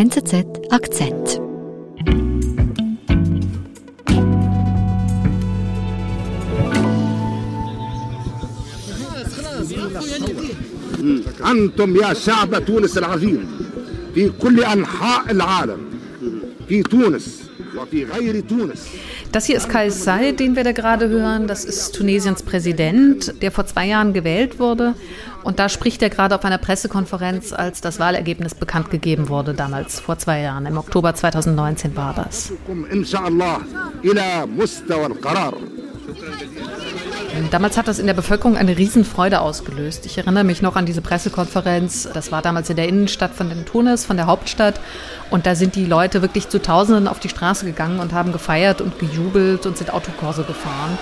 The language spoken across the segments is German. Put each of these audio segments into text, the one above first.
NZZ Akzent. أنتم يا شعب تونس العظيم في كل أنحاء العالم في تونس وفي غير تونس Das hier ist Kais Said, den wir da gerade hören. Das ist Tunesiens Präsident, der vor zwei Jahren gewählt wurde. Und da spricht er gerade auf einer Pressekonferenz, als das Wahlergebnis bekannt gegeben wurde, damals vor zwei Jahren. Im Oktober 2019 war das. Damals hat das in der Bevölkerung eine Riesenfreude ausgelöst. Ich erinnere mich noch an diese Pressekonferenz. Das war damals in der Innenstadt von den Tunis, von der Hauptstadt. Und da sind die Leute wirklich zu Tausenden auf die Straße gegangen und haben gefeiert und gejubelt und sind Autokurse gefahren.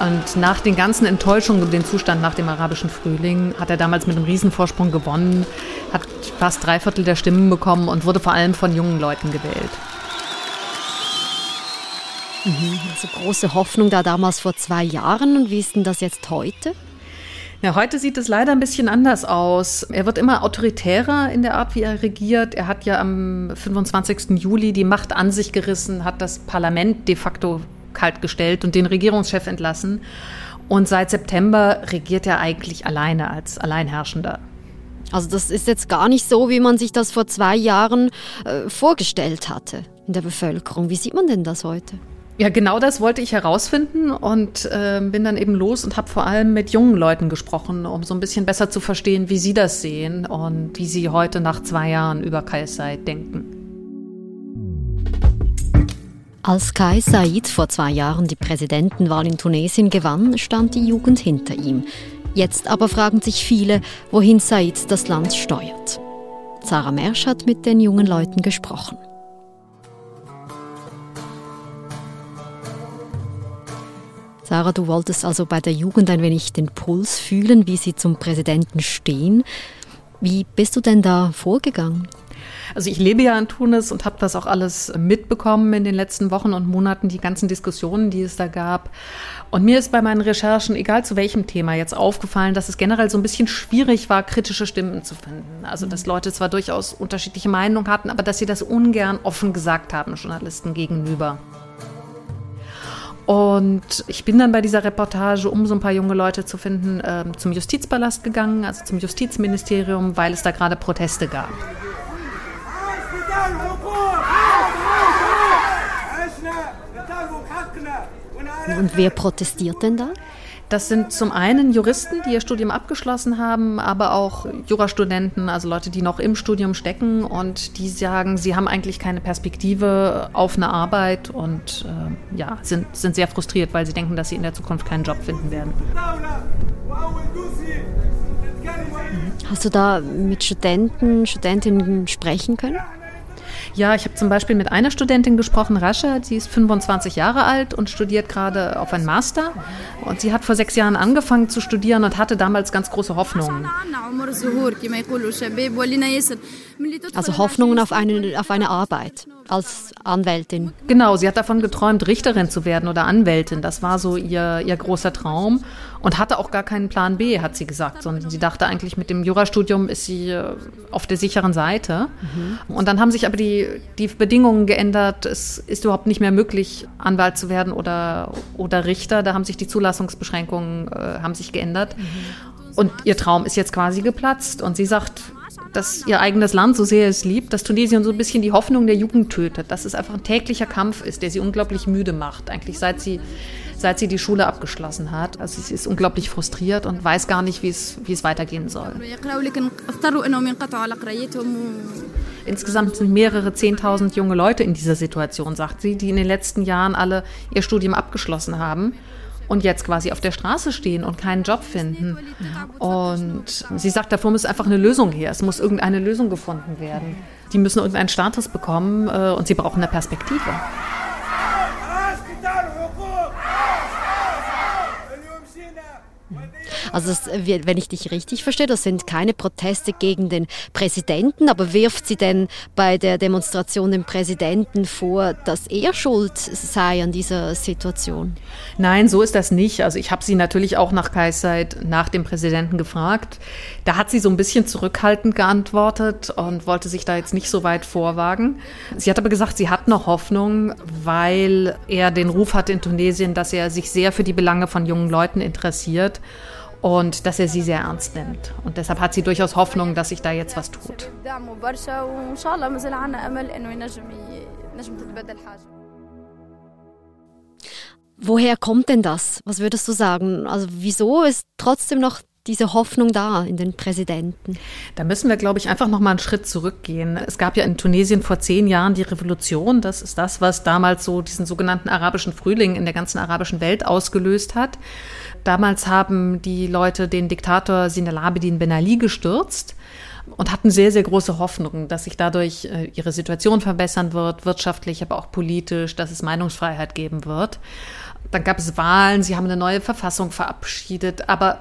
Und nach den ganzen Enttäuschungen über den Zustand nach dem arabischen Frühling hat er damals mit einem Riesenvorsprung gewonnen, hat fast drei Viertel der Stimmen bekommen und wurde vor allem von jungen Leuten gewählt. Mhm, also große Hoffnung da damals vor zwei Jahren. Und wie ist denn das jetzt heute? Ja, heute sieht es leider ein bisschen anders aus. Er wird immer autoritärer in der Art, wie er regiert. Er hat ja am 25. Juli die Macht an sich gerissen, hat das Parlament de facto kaltgestellt und den Regierungschef entlassen. Und seit September regiert er eigentlich alleine als Alleinherrschender. Also das ist jetzt gar nicht so, wie man sich das vor zwei Jahren äh, vorgestellt hatte in der Bevölkerung. Wie sieht man denn das heute? Ja, genau das wollte ich herausfinden und äh, bin dann eben los und habe vor allem mit jungen Leuten gesprochen, um so ein bisschen besser zu verstehen, wie sie das sehen und wie sie heute nach zwei Jahren über Kais Said denken. Als Kai Said vor zwei Jahren die Präsidentenwahl in Tunesien gewann, stand die Jugend hinter ihm. Jetzt aber fragen sich viele, wohin Said das Land steuert. Sarah Mersch hat mit den jungen Leuten gesprochen. Sarah, du wolltest also bei der Jugend ein wenig den Puls fühlen, wie sie zum Präsidenten stehen. Wie bist du denn da vorgegangen? Also ich lebe ja in Tunis und habe das auch alles mitbekommen in den letzten Wochen und Monaten, die ganzen Diskussionen, die es da gab. Und mir ist bei meinen Recherchen, egal zu welchem Thema, jetzt aufgefallen, dass es generell so ein bisschen schwierig war, kritische Stimmen zu finden. Also dass Leute zwar durchaus unterschiedliche Meinungen hatten, aber dass sie das ungern offen gesagt haben, Journalisten gegenüber. Und ich bin dann bei dieser Reportage, um so ein paar junge Leute zu finden, äh, zum Justizpalast gegangen, also zum Justizministerium, weil es da gerade Proteste gab. Und wer protestiert denn da? Das sind zum einen Juristen, die ihr Studium abgeschlossen haben, aber auch Jurastudenten, also Leute, die noch im Studium stecken und die sagen, sie haben eigentlich keine Perspektive auf eine Arbeit und äh, ja, sind, sind sehr frustriert, weil sie denken, dass sie in der Zukunft keinen Job finden werden. Hast du da mit Studenten, Studentinnen sprechen können? Ja, ich habe zum Beispiel mit einer Studentin gesprochen, Rascha, sie ist 25 Jahre alt und studiert gerade auf ein Master. Und sie hat vor sechs Jahren angefangen zu studieren und hatte damals ganz große Hoffnungen. Also Hoffnungen auf eine, auf eine Arbeit als Anwältin. Genau, sie hat davon geträumt, Richterin zu werden oder Anwältin. Das war so ihr, ihr großer Traum und hatte auch gar keinen Plan B, hat sie gesagt, sondern sie dachte eigentlich, mit dem Jurastudium ist sie äh, auf der sicheren Seite. Mhm. Und dann haben sich aber die, die Bedingungen geändert. Es ist überhaupt nicht mehr möglich, Anwalt zu werden oder, oder Richter. Da haben sich die Zulassungsbeschränkungen äh, haben sich geändert. Mhm. Und ihr Traum ist jetzt quasi geplatzt. Und sie sagt, dass ihr eigenes Land, so sehr es liebt, dass Tunesien so ein bisschen die Hoffnung der Jugend tötet, dass es einfach ein täglicher Kampf ist, der sie unglaublich müde macht, eigentlich seit sie, seit sie die Schule abgeschlossen hat. Also sie ist unglaublich frustriert und weiß gar nicht, wie es, wie es weitergehen soll. Insgesamt sind mehrere Zehntausend junge Leute in dieser Situation, sagt sie, die in den letzten Jahren alle ihr Studium abgeschlossen haben und jetzt quasi auf der Straße stehen und keinen Job finden. Und sie sagt, davor muss einfach eine Lösung her. Es muss irgendeine Lösung gefunden werden. Die müssen irgendeinen Status bekommen äh, und sie brauchen eine Perspektive. Also das, wenn ich dich richtig verstehe, das sind keine Proteste gegen den Präsidenten, aber wirft sie denn bei der Demonstration dem Präsidenten vor, dass er schuld sei an dieser Situation? Nein, so ist das nicht. Also ich habe sie natürlich auch nach Kaiszeit nach dem Präsidenten gefragt. Da hat sie so ein bisschen zurückhaltend geantwortet und wollte sich da jetzt nicht so weit vorwagen. Sie hat aber gesagt, sie hat noch Hoffnung, weil er den Ruf hat in Tunesien, dass er sich sehr für die Belange von jungen Leuten interessiert und dass er sie sehr ernst nimmt. Und deshalb hat sie durchaus Hoffnung, dass sich da jetzt was tut. Woher kommt denn das? Was würdest du sagen? Also wieso ist trotzdem noch diese Hoffnung da in den Präsidenten? Da müssen wir, glaube ich, einfach noch mal einen Schritt zurückgehen. Es gab ja in Tunesien vor zehn Jahren die Revolution. Das ist das, was damals so diesen sogenannten arabischen Frühling in der ganzen arabischen Welt ausgelöst hat. Damals haben die Leute den Diktator Sinal Abidin Ben Ali gestürzt und hatten sehr, sehr große Hoffnungen, dass sich dadurch äh, ihre Situation verbessern wird, wirtschaftlich, aber auch politisch, dass es Meinungsfreiheit geben wird. Dann gab es Wahlen, sie haben eine neue Verfassung verabschiedet, aber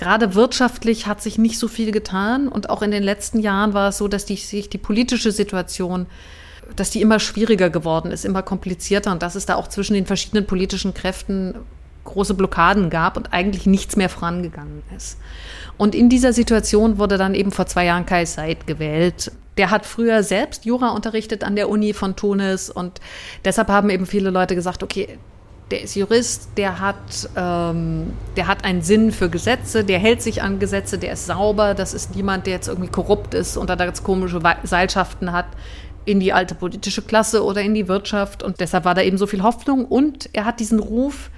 gerade wirtschaftlich hat sich nicht so viel getan und auch in den letzten Jahren war es so, dass die, sich die politische Situation dass die immer schwieriger geworden ist, immer komplizierter und dass es da auch zwischen den verschiedenen politischen Kräften große Blockaden gab und eigentlich nichts mehr vorangegangen ist. Und in dieser Situation wurde dann eben vor zwei Jahren Kai Said gewählt. Der hat früher selbst Jura unterrichtet an der Uni von Tunis und deshalb haben eben viele Leute gesagt, okay, der ist Jurist, der hat, ähm, der hat einen Sinn für Gesetze, der hält sich an Gesetze, der ist sauber, das ist niemand, der jetzt irgendwie korrupt ist und da ganz komische Seilschaften hat in die alte politische Klasse oder in die Wirtschaft. Und deshalb war da eben so viel Hoffnung und er hat diesen Ruf,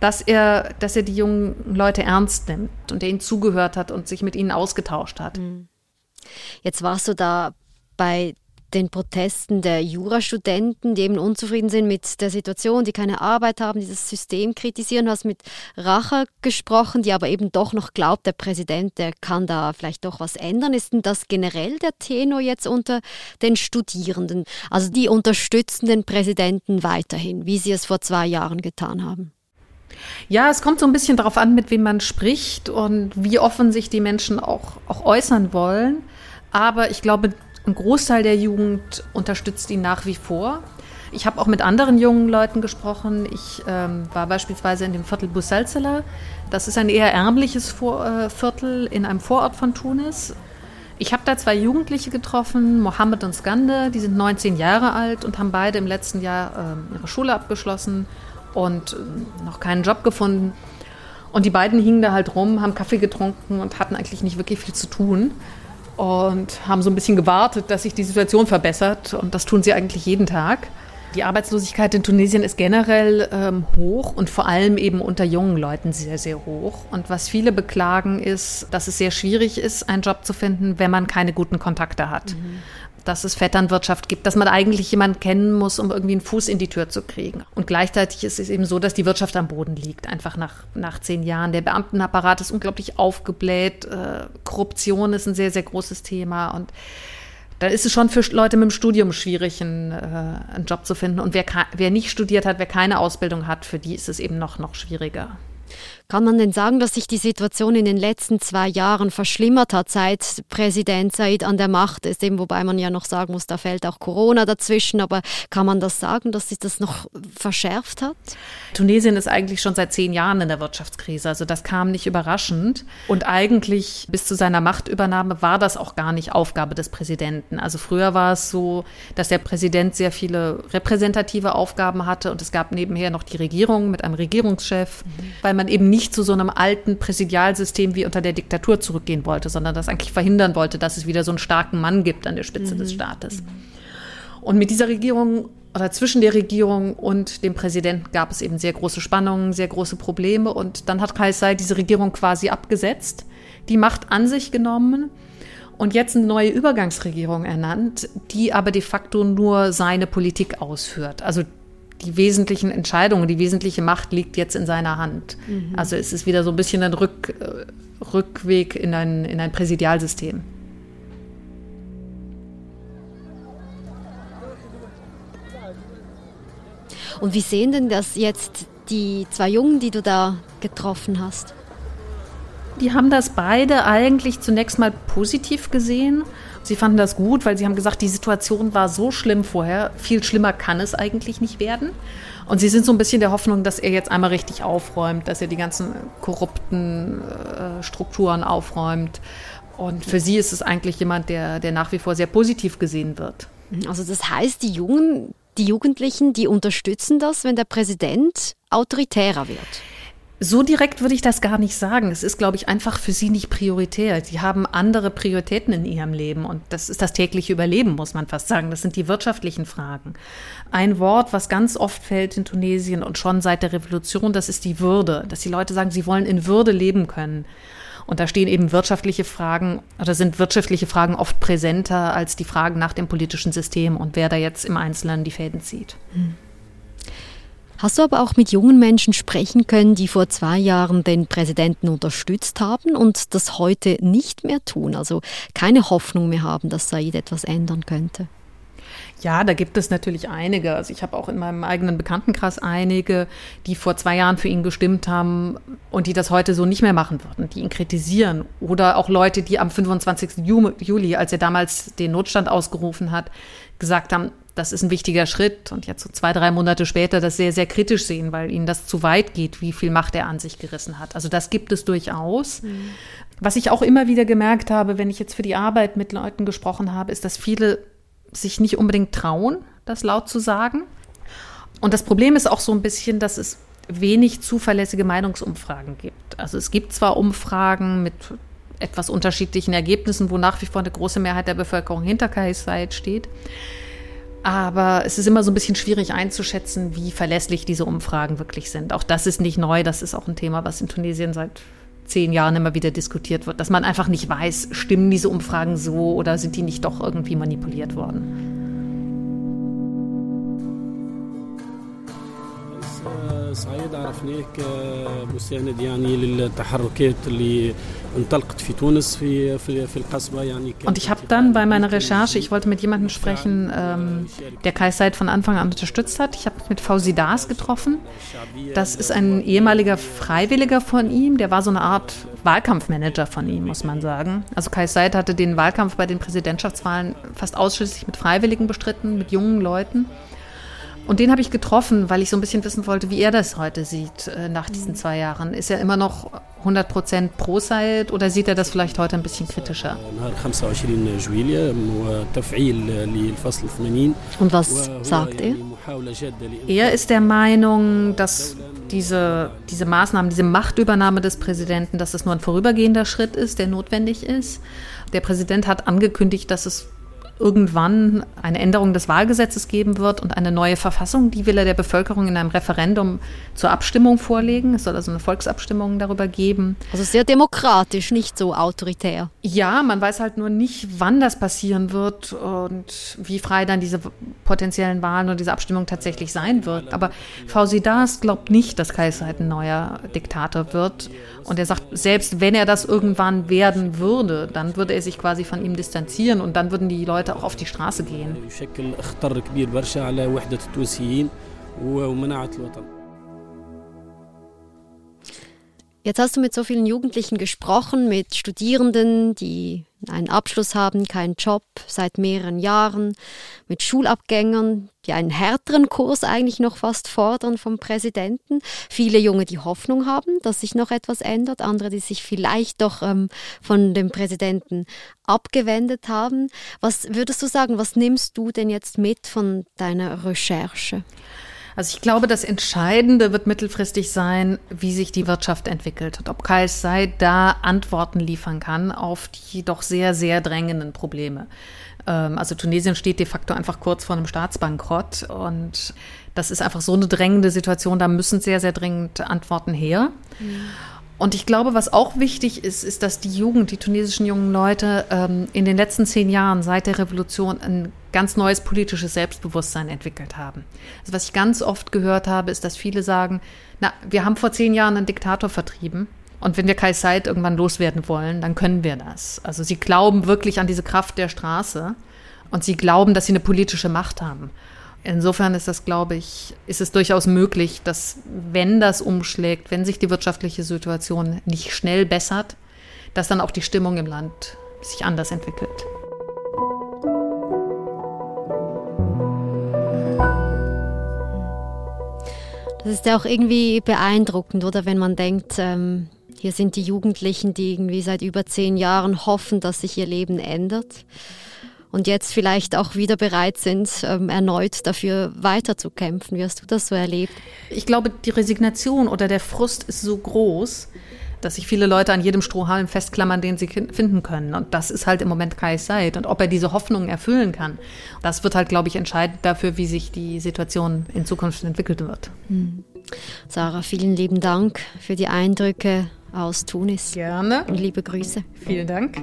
dass er, dass er die jungen Leute ernst nimmt und der ihnen zugehört hat und sich mit ihnen ausgetauscht hat. Mhm. Jetzt warst du da bei den Protesten der Jurastudenten, die eben unzufrieden sind mit der Situation, die keine Arbeit haben, die das System kritisieren. Du hast mit Rache gesprochen, die aber eben doch noch glaubt, der Präsident, der kann da vielleicht doch was ändern. Ist denn das generell der Tenor jetzt unter den Studierenden? Also die unterstützen den Präsidenten weiterhin, wie sie es vor zwei Jahren getan haben. Ja, es kommt so ein bisschen darauf an, mit wem man spricht und wie offen sich die Menschen auch, auch äußern wollen. Aber ich glaube, ein Großteil der Jugend unterstützt ihn nach wie vor. Ich habe auch mit anderen jungen Leuten gesprochen. Ich ähm, war beispielsweise in dem Viertel Busalzela. Das ist ein eher ärmliches Vor äh, Viertel in einem Vorort von Tunis. Ich habe da zwei Jugendliche getroffen, Mohammed und Skande. Die sind 19 Jahre alt und haben beide im letzten Jahr äh, ihre Schule abgeschlossen und äh, noch keinen Job gefunden. Und die beiden hingen da halt rum, haben Kaffee getrunken und hatten eigentlich nicht wirklich viel zu tun und haben so ein bisschen gewartet, dass sich die Situation verbessert. Und das tun sie eigentlich jeden Tag. Die Arbeitslosigkeit in Tunesien ist generell ähm, hoch und vor allem eben unter jungen Leuten sehr, sehr hoch. Und was viele beklagen, ist, dass es sehr schwierig ist, einen Job zu finden, wenn man keine guten Kontakte hat. Mhm dass es Vetternwirtschaft gibt, dass man eigentlich jemanden kennen muss, um irgendwie einen Fuß in die Tür zu kriegen. Und gleichzeitig ist es eben so, dass die Wirtschaft am Boden liegt, einfach nach, nach zehn Jahren. Der Beamtenapparat ist unglaublich aufgebläht, äh, Korruption ist ein sehr, sehr großes Thema und da ist es schon für Leute mit dem Studium schwierig, einen, äh, einen Job zu finden. Und wer, wer nicht studiert hat, wer keine Ausbildung hat, für die ist es eben noch, noch schwieriger. Kann man denn sagen, dass sich die Situation in den letzten zwei Jahren verschlimmert hat, seit Präsident Said an der Macht ist? Eben, wobei man ja noch sagen muss, da fällt auch Corona dazwischen. Aber kann man das sagen, dass sich das noch verschärft hat? Tunesien ist eigentlich schon seit zehn Jahren in der Wirtschaftskrise. Also das kam nicht überraschend. Und eigentlich bis zu seiner Machtübernahme war das auch gar nicht Aufgabe des Präsidenten. Also früher war es so, dass der Präsident sehr viele repräsentative Aufgaben hatte und es gab nebenher noch die Regierung mit einem Regierungschef, mhm. weil man eben nicht zu so einem alten Präsidialsystem wie unter der Diktatur zurückgehen wollte, sondern das eigentlich verhindern wollte, dass es wieder so einen starken Mann gibt an der Spitze mhm. des Staates. Und mit dieser Regierung oder zwischen der Regierung und dem Präsidenten gab es eben sehr große Spannungen, sehr große Probleme. Und dann hat Kaisai diese Regierung quasi abgesetzt, die Macht an sich genommen und jetzt eine neue Übergangsregierung ernannt, die aber de facto nur seine Politik ausführt. Also die wesentlichen Entscheidungen, die wesentliche Macht liegt jetzt in seiner Hand. Mhm. Also es ist wieder so ein bisschen ein Rück, äh, Rückweg in ein, in ein Präsidialsystem. Und wie sehen denn das jetzt die zwei Jungen, die du da getroffen hast? Die haben das beide eigentlich zunächst mal positiv gesehen. Sie fanden das gut, weil sie haben gesagt, die Situation war so schlimm vorher, viel schlimmer kann es eigentlich nicht werden. Und sie sind so ein bisschen der Hoffnung, dass er jetzt einmal richtig aufräumt, dass er die ganzen korrupten äh, Strukturen aufräumt. Und für sie ist es eigentlich jemand, der, der nach wie vor sehr positiv gesehen wird. Also das heißt, die Jungen, die Jugendlichen, die unterstützen das, wenn der Präsident autoritärer wird. So direkt würde ich das gar nicht sagen. Es ist, glaube ich, einfach für sie nicht prioritär. Sie haben andere Prioritäten in ihrem Leben und das ist das tägliche Überleben, muss man fast sagen. Das sind die wirtschaftlichen Fragen. Ein Wort, was ganz oft fällt in Tunesien und schon seit der Revolution, das ist die Würde. Dass die Leute sagen, sie wollen in Würde leben können. Und da stehen eben wirtschaftliche Fragen oder sind wirtschaftliche Fragen oft präsenter als die Fragen nach dem politischen System und wer da jetzt im Einzelnen die Fäden zieht. Hm. Hast du aber auch mit jungen Menschen sprechen können, die vor zwei Jahren den Präsidenten unterstützt haben und das heute nicht mehr tun, also keine Hoffnung mehr haben, dass Said etwas ändern könnte? Ja, da gibt es natürlich einige. Also ich habe auch in meinem eigenen Bekanntenkreis einige, die vor zwei Jahren für ihn gestimmt haben und die das heute so nicht mehr machen würden, die ihn kritisieren. Oder auch Leute, die am 25. Juli, als er damals den Notstand ausgerufen hat, gesagt haben, das ist ein wichtiger Schritt und jetzt so zwei, drei Monate später das sehr, sehr kritisch sehen, weil ihnen das zu weit geht, wie viel Macht er an sich gerissen hat. Also das gibt es durchaus. Mhm. Was ich auch immer wieder gemerkt habe, wenn ich jetzt für die Arbeit mit Leuten gesprochen habe, ist, dass viele sich nicht unbedingt trauen, das laut zu sagen. Und das Problem ist auch so ein bisschen, dass es wenig zuverlässige Meinungsumfragen gibt. Also es gibt zwar Umfragen mit etwas unterschiedlichen Ergebnissen, wo nach wie vor eine große Mehrheit der Bevölkerung hinter Kais Said steht. Aber es ist immer so ein bisschen schwierig einzuschätzen, wie verlässlich diese Umfragen wirklich sind. Auch das ist nicht neu. Das ist auch ein Thema, was in Tunesien seit zehn Jahren immer wieder diskutiert wird, dass man einfach nicht weiß, stimmen diese Umfragen so oder sind die nicht doch irgendwie manipuliert worden. صعيد عرفناه كمساند يعني للتحركات اللي انطلقت في تونس في في في القصبه يعني Und ich habe dann bei meiner Recherche, ich wollte mit jemandem sprechen, ähm, der Kai Said von Anfang an unterstützt hat. Ich habe mit Fauzi Das getroffen. Das ist ein ehemaliger Freiwilliger von ihm, der war so eine Art Wahlkampfmanager von ihm, muss man sagen. Also Kai Said hatte den Wahlkampf bei den Präsidentschaftswahlen fast ausschließlich mit Freiwilligen bestritten, mit jungen Leuten. Und den habe ich getroffen, weil ich so ein bisschen wissen wollte, wie er das heute sieht äh, nach diesen mhm. zwei Jahren. Ist er immer noch 100 Prozent pro Said oder sieht er das vielleicht heute ein bisschen kritischer? Und was sagt er? Er ist der Meinung, dass diese, diese Maßnahmen, diese Machtübernahme des Präsidenten, dass es nur ein vorübergehender Schritt ist, der notwendig ist. Der Präsident hat angekündigt, dass es irgendwann eine Änderung des Wahlgesetzes geben wird und eine neue Verfassung. Die will er der Bevölkerung in einem Referendum zur Abstimmung vorlegen. Es soll also eine Volksabstimmung darüber geben. Also sehr demokratisch, nicht so autoritär. Ja, man weiß halt nur nicht, wann das passieren wird und wie frei dann diese potenziellen Wahlen und diese Abstimmung tatsächlich sein wird. Aber Fausidas glaubt nicht, dass Kaiser ein neuer Diktator wird. Und er sagt, selbst wenn er das irgendwann werden würde, dann würde er sich quasi von ihm distanzieren und dann würden die Leute auch auf die Straße gehen. Jetzt hast du mit so vielen Jugendlichen gesprochen, mit Studierenden, die einen Abschluss haben, keinen Job seit mehreren Jahren, mit Schulabgängern, die einen härteren Kurs eigentlich noch fast fordern vom Präsidenten. Viele Junge, die Hoffnung haben, dass sich noch etwas ändert, andere, die sich vielleicht doch ähm, von dem Präsidenten abgewendet haben. Was würdest du sagen, was nimmst du denn jetzt mit von deiner Recherche? Also ich glaube, das Entscheidende wird mittelfristig sein, wie sich die Wirtschaft entwickelt und ob KSI da Antworten liefern kann auf die doch sehr, sehr drängenden Probleme. Ähm, also Tunesien steht de facto einfach kurz vor einem Staatsbankrott und das ist einfach so eine drängende Situation, da müssen sehr, sehr dringend Antworten her. Mhm. Und ich glaube, was auch wichtig ist, ist, dass die Jugend, die tunesischen jungen Leute ähm, in den letzten zehn Jahren seit der Revolution ein ganz neues politisches Selbstbewusstsein entwickelt haben. Also was ich ganz oft gehört habe, ist, dass viele sagen, na, wir haben vor zehn Jahren einen Diktator vertrieben. Und wenn wir Kai Said irgendwann loswerden wollen, dann können wir das. Also sie glauben wirklich an diese Kraft der Straße und sie glauben, dass sie eine politische Macht haben. Insofern ist das, glaube ich, ist es durchaus möglich, dass wenn das umschlägt, wenn sich die wirtschaftliche Situation nicht schnell bessert, dass dann auch die Stimmung im Land sich anders entwickelt. Das ist ja auch irgendwie beeindruckend, oder wenn man denkt, ähm, hier sind die Jugendlichen, die irgendwie seit über zehn Jahren hoffen, dass sich ihr Leben ändert und jetzt vielleicht auch wieder bereit sind, ähm, erneut dafür weiterzukämpfen. Wie hast du das so erlebt? Ich glaube, die Resignation oder der Frust ist so groß, dass sich viele Leute an jedem Strohhalm festklammern, den sie finden können. Und das ist halt im Moment Kais Seid. Und ob er diese Hoffnungen erfüllen kann, das wird halt, glaube ich, entscheidend dafür, wie sich die Situation in Zukunft entwickelt wird. Mhm. Sarah, vielen lieben Dank für die Eindrücke aus Tunis. Gerne. Und liebe Grüße. Vielen Dank.